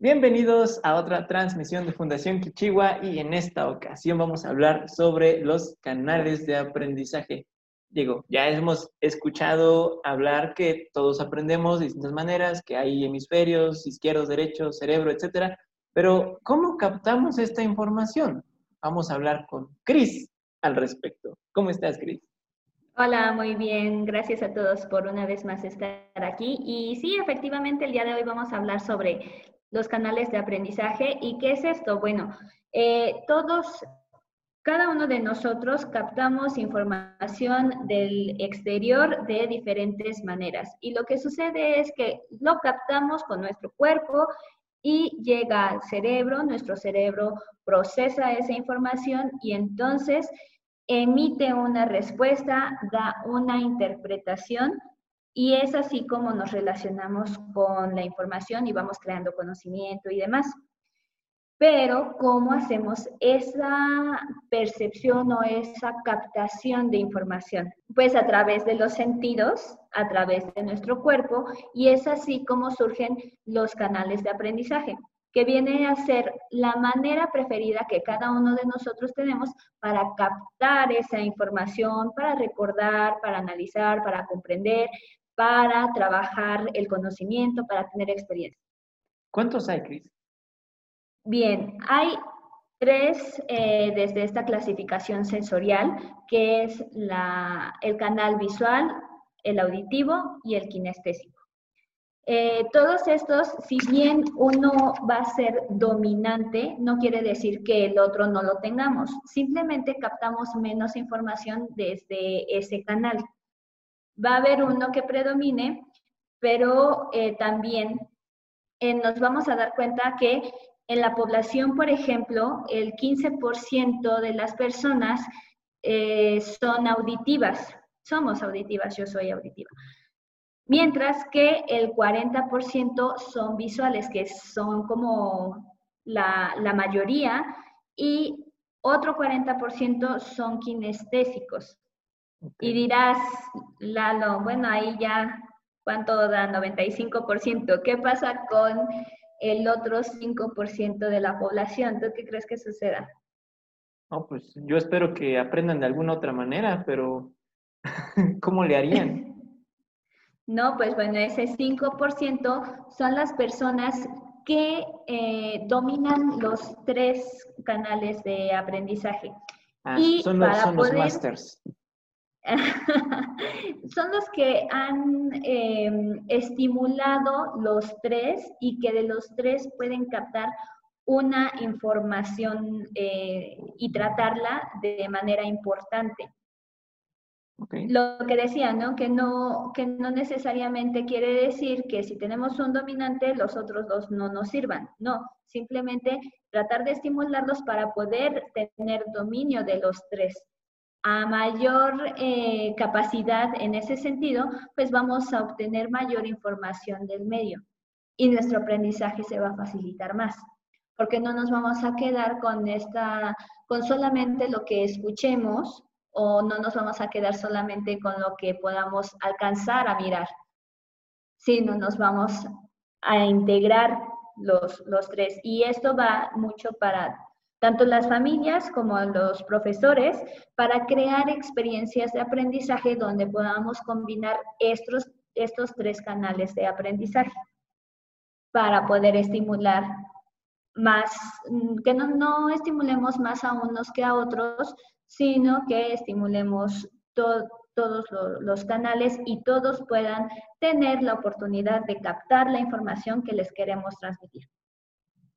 Bienvenidos a otra transmisión de Fundación Kichiwa y en esta ocasión vamos a hablar sobre los canales de aprendizaje. Digo, ya hemos escuchado hablar que todos aprendemos de distintas maneras, que hay hemisferios, izquierdos, derechos, cerebro, etcétera, pero ¿cómo captamos esta información? Vamos a hablar con Cris al respecto. ¿Cómo estás, Cris? Hola, muy bien. Gracias a todos por una vez más estar aquí. Y sí, efectivamente, el día de hoy vamos a hablar sobre los canales de aprendizaje. ¿Y qué es esto? Bueno, eh, todos, cada uno de nosotros captamos información del exterior de diferentes maneras. Y lo que sucede es que lo captamos con nuestro cuerpo y llega al cerebro, nuestro cerebro procesa esa información y entonces emite una respuesta, da una interpretación y es así como nos relacionamos con la información y vamos creando conocimiento y demás. Pero, ¿cómo hacemos esa percepción o esa captación de información? Pues a través de los sentidos, a través de nuestro cuerpo, y es así como surgen los canales de aprendizaje, que viene a ser la manera preferida que cada uno de nosotros tenemos para captar esa información, para recordar, para analizar, para comprender, para trabajar el conocimiento, para tener experiencia. ¿Cuántos hay, Cris? Bien, hay tres eh, desde esta clasificación sensorial, que es la, el canal visual, el auditivo y el kinestésico. Eh, todos estos, si bien uno va a ser dominante, no quiere decir que el otro no lo tengamos, simplemente captamos menos información desde ese canal. Va a haber uno que predomine, pero eh, también eh, nos vamos a dar cuenta que en la población, por ejemplo, el 15% de las personas son auditivas, somos auditivas, yo soy auditiva. Mientras que el 40% son visuales, que son como la, la mayoría, y otro 40% son kinestésicos. Y dirás, Lalo, bueno, ahí ya, ¿cuánto da? 95%. ¿Qué pasa con el otro 5% de la población? ¿Tú qué crees que suceda? No, pues yo espero que aprendan de alguna otra manera, pero ¿cómo le harían? No, pues bueno, ese 5% son las personas que eh, dominan los tres canales de aprendizaje. Ah, y son los, son los masters. son los que han em, estimulado los tres y que de los tres pueden captar una información eh, y tratarla de manera importante. Lo que decía, ¿no? Que, ¿no? que no necesariamente quiere decir que si tenemos un dominante, los otros dos no nos sirvan. No, simplemente tratar de estimularlos para poder tener dominio de los tres a mayor eh, capacidad en ese sentido, pues vamos a obtener mayor información del medio y nuestro aprendizaje se va a facilitar más, porque no nos vamos a quedar con esta, con solamente lo que escuchemos o no nos vamos a quedar solamente con lo que podamos alcanzar a mirar, sino nos vamos a integrar los, los tres. Y esto va mucho para tanto las familias como los profesores, para crear experiencias de aprendizaje donde podamos combinar estos, estos tres canales de aprendizaje para poder estimular más, que no, no estimulemos más a unos que a otros, sino que estimulemos todos los canales y todos puedan tener la oportunidad de captar la información que les queremos transmitir.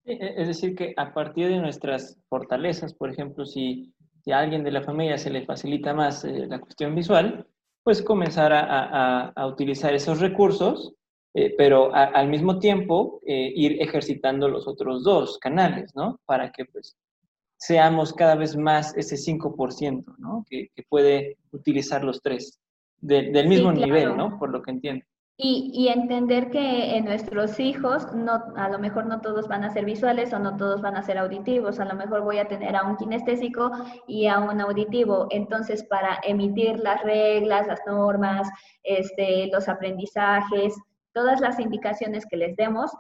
E, e, es decir, que a partir de nuestras fortalezas, por ejemplo, si, a alguien de la familia se le facilita más eh, la cuestión visual, pues comenzar a, utilizar esos recursos, eh, pero al mismo tiempo eh, ir ejercitando los otros dos canales, ¿no? Para que pues seamos cada vez más ese 5%, ¿no? Que, puede utilizar los tres, del mismo nivel, ¿no? Por lo que entiendo. Y, entender que en nuestros hijos, no, a lo mejor no todos van a ser visuales o no todos van a ser auditivos, a lo mejor voy a tener a un kinestésico y a un auditivo. Entonces, para emitir las reglas, las normas, este, los aprendizajes, todas las indicaciones que les demos,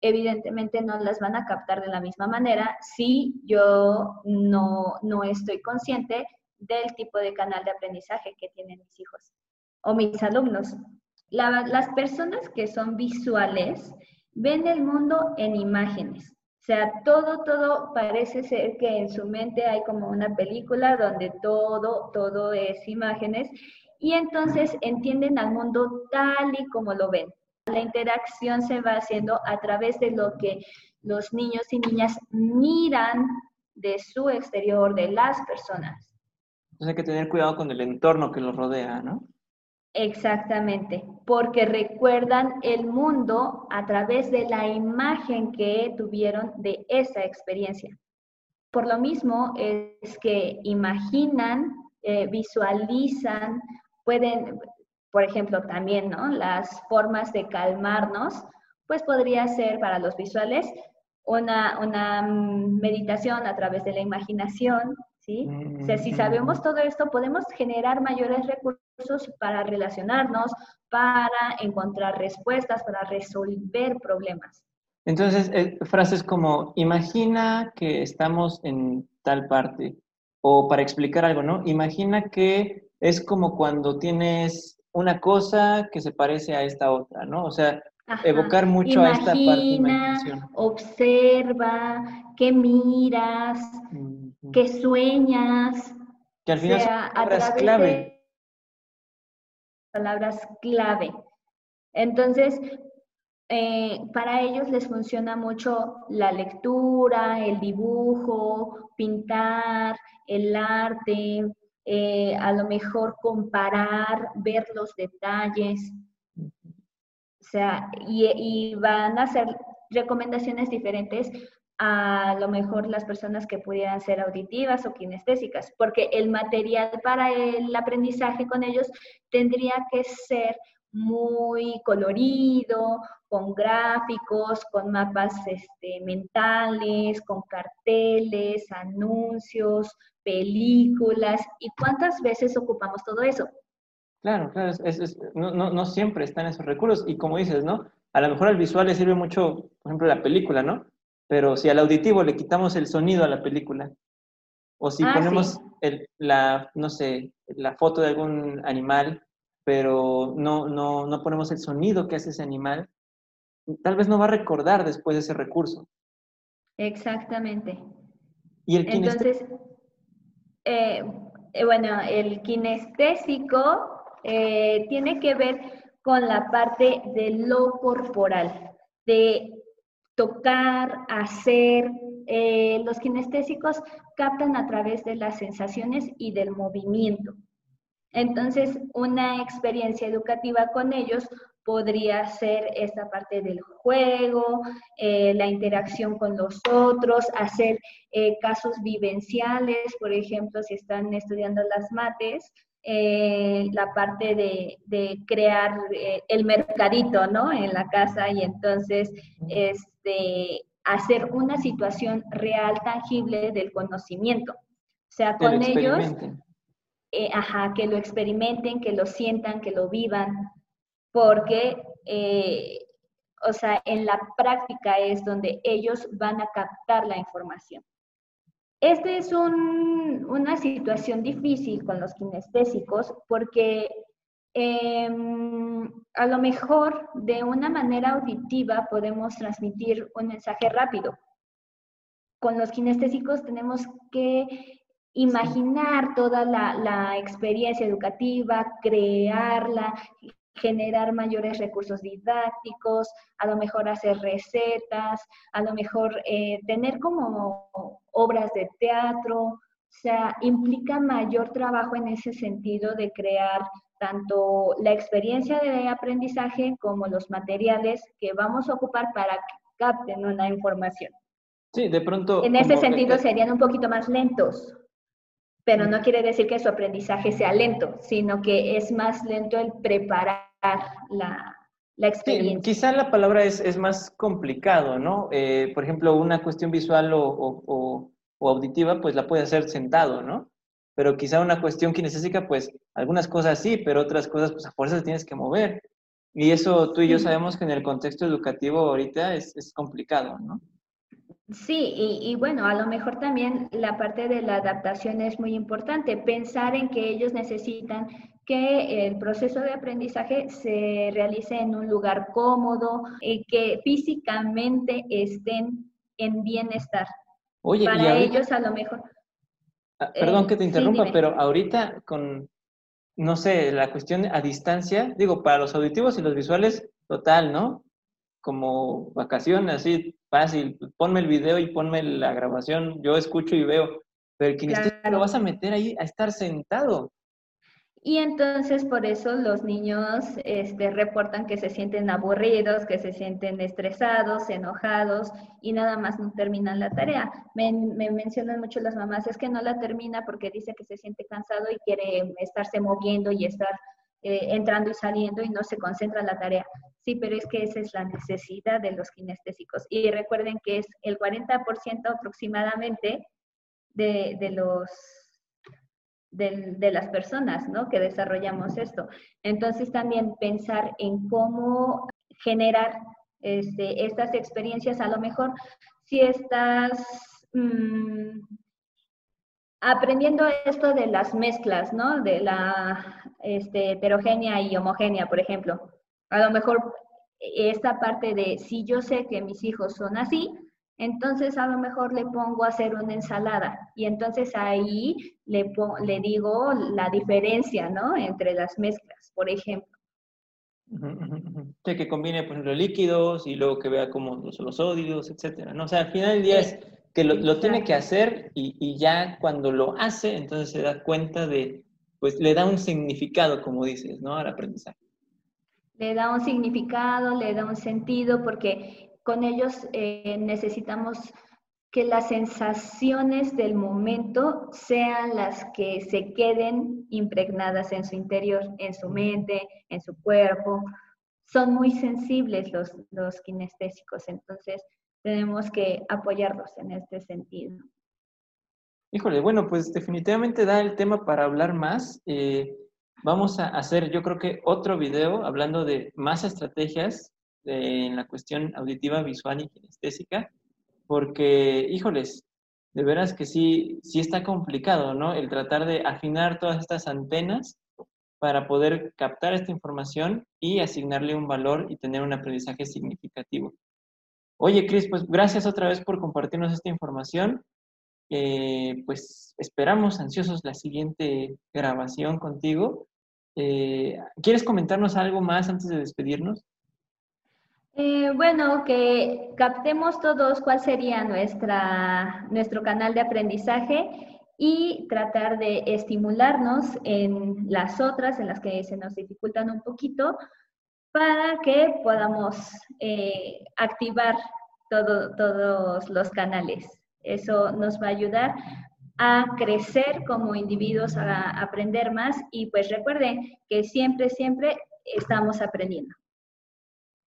evidentemente no las van a captar de la misma manera si yo no, no estoy consciente del tipo de canal de aprendizaje que tienen mis hijos o mis alumnos. las personas que son visuales ven el mundo en imágenes. O sea, todo, todo parece ser que en su mente hay como una película donde todo, todo es imágenes y entonces entienden al mundo tal y como lo ven. La interacción se va haciendo a través de lo que los niños y niñas miran de su exterior, de las personas. Entonces hay que tener cuidado con el entorno que los rodea, ¿no? Exactamente, porque recuerdan el mundo a través de la imagen que tuvieron de esa experiencia. Por lo mismo es que imaginan, eh, visualizan, pueden, por ejemplo, también, ¿no? Las formas de calmarnos, pues podría ser para los visuales una, una meditación a través de la imaginación, ¿sí? O sea, si sabemos todo esto, podemos generar mayores recursos para relacionarnos, para encontrar respuestas, para resolver problemas. Entonces, eh, frases como, imagina que estamos en tal parte, o para explicar algo, ¿no? Imagina que es como cuando tienes una cosa que se parece a esta otra, ¿no? O sea, evocar mucho a esta parte Observa, que miras, que sueñas. Que al final son palabras clave. Palabras clave. Entonces, eh, para ellos les funciona mucho la lectura, el dibujo, pintar, el arte, eh, a lo mejor comparar, ver los detalles. O sea, y, van a hacer recomendaciones diferentes a lo mejor las personas que pudieran ser auditivas o kinestésicas, porque el material para el aprendizaje con ellos tendría que ser muy colorido, con gráficos, con mapas este, mentales, con carteles, anuncios, películas. ¿Y cuántas veces ocupamos todo eso? Claro, claro, no, no, siempre están esos recursos. Y como dices, ¿no? A lo mejor al visual le sirve mucho, por ejemplo, la película, ¿no? Pero si al auditivo le quitamos el sonido a la película, o si ah, ponemos el, la, no sé, la foto de algún animal, pero no, no, no ponemos el sonido que hace ese animal, tal vez no va a recordar después ese recurso. Exactamente. ¿Y el Entonces, eh, eh, bueno, el kinestésico eh, tiene que ver con la parte de lo corporal, de tocar, hacer. los kinestésicos captan a través de las sensaciones y del movimiento. Entonces, una experiencia educativa con ellos podría ser esta parte del juego, eh, la interacción con los otros, hacer eh, casos vivenciales, por ejemplo, si están estudiando las mates, eh, la parte de, crear el mercadito, ¿no? En la casa y entonces este, hacer una situación real, tangible del conocimiento. O sea, con ellos ajá, que lo experimenten, que lo sientan, que lo vivan, porque, eh, o sea, en la práctica es donde ellos van a captar la información. Esta es una situación difícil con los kinestésicos porque em, a lo mejor de una manera auditiva podemos transmitir un mensaje rápido. Con los kinestésicos tenemos que imaginar toda la, experiencia educativa, crearla, generar mayores recursos didácticos, a lo mejor hacer recetas, a lo mejor eh, tener como obras de teatro, o sea, implica mayor trabajo en ese sentido de crear tanto la experiencia de aprendizaje como los materiales que vamos a ocupar para que capten una información. Sí, de pronto. En ese sentido serían un poquito más lentos pero no quiere decir que su aprendizaje sea lento, sino que es más lento el preparar la, experiencia. quizá la palabra es, más complicado, ¿no? Eh, por ejemplo, una cuestión visual o, auditiva, pues la puede hacer sentado, ¿no? Pero quizá una cuestión kinestésica, pues algunas cosas sí, pero otras cosas, pues a fuerzas tienes que mover. Y eso tú y yo sabemos que en el contexto educativo ahorita es, es complicado, ¿no? Sí, y, bueno, a lo mejor también la parte de la adaptación es muy importante, pensar en que ellos necesitan que el proceso de aprendizaje se realice en un lugar cómodo, y que físicamente estén en bienestar. Oye, para ellos a lo mejor. Ah, perdón que te interrumpa, pero ahorita con, no sé, la cuestión a distancia, digo, para los auditivos y los visuales, total, ¿no? Como vacaciones, así, fácil, ponme el video y ponme la grabación, yo escucho y veo, pero el kinestésico lo vas a meter ahí a estar sentado. Y entonces por eso los niños este, reportan que se sienten aburridos, que se sienten estresados, enojados y nada más no terminan la tarea. Me, me, mencionan mucho las mamás, es que no la termina porque dice que se siente cansado y quiere estarse moviendo y estar eh, entrando y saliendo y no se concentra en la tarea. Sí, pero es que esa es la necesidad de los kinestésicos. Y recuerden que es el 40% aproximadamente de, de los de, las personas ¿no? que desarrollamos esto. Entonces también pensar en cómo generar este, estas experiencias, a lo mejor si estás mm, aprendiendo esto de las mezclas, ¿no? De la este, heterogénea y homogénea, por ejemplo. A lo mejor esta parte de si yo sé que mis hijos son así, entonces a lo mejor le pongo a hacer una ensalada y entonces ahí le, le digo la diferencia, ¿no? Entre las mezclas, por ejemplo. que combine, por ejemplo, líquidos y luego que vea cómo los, los sódidos, etcétera, ¿no? O sea, al final del día es que lo, tiene que hacer y, y, ya cuando lo hace, entonces se da cuenta de, pues le da un significado, como dices, ¿no? Al aprendizaje. Le da un significado, le da un sentido, porque con ellos eh, necesitamos que las sensaciones del momento sean las que se queden impregnadas en su interior, en su mente, en su cuerpo. Son muy sensibles los, los kinestésicos, entonces tenemos que apoyarlos en este sentido. Híjole, bueno, pues definitivamente da el tema para hablar más. Eh, vamos a hacer, yo creo que otro video hablando de más estrategias en la cuestión auditiva, visual y kinestésica, porque, híjoles, de veras que sí, sí está complicado, ¿no? El tratar de afinar todas estas antenas para poder captar esta información y asignarle un valor y tener un aprendizaje significativo. Oye, Cris, pues gracias otra vez por compartirnos esta información. Eh, pues esperamos ansiosos la siguiente grabación contigo. Eh, ¿Quieres comentarnos algo más antes de despedirnos? Eh, bueno, que captemos todos cuál sería nuestra, nuestro canal de aprendizaje y tratar de estimularnos en las otras, en las que se nos dificultan un poquito, para que podamos activar todos los canales. Eso nos va a ayudar a crecer como individuos, a aprender más y pues recuerden que siempre, siempre estamos aprendiendo.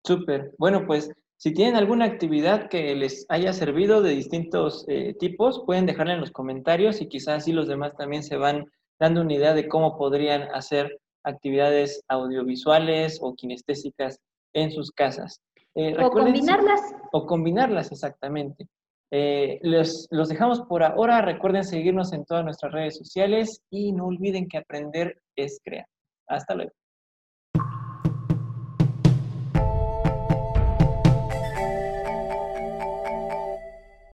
Súper. Bueno, pues si tienen alguna actividad que les haya servido de distintos eh, tipos, pueden dejarla en los comentarios y quizás así los demás también se van dando una idea de cómo podrían hacer actividades audiovisuales o kinestésicas en sus casas. Eh, o combinarlas. O combinarlas, exactamente. Eh, los, los dejamos por ahora. Recuerden seguirnos en todas nuestras redes sociales y no olviden que aprender es crear. Hasta luego.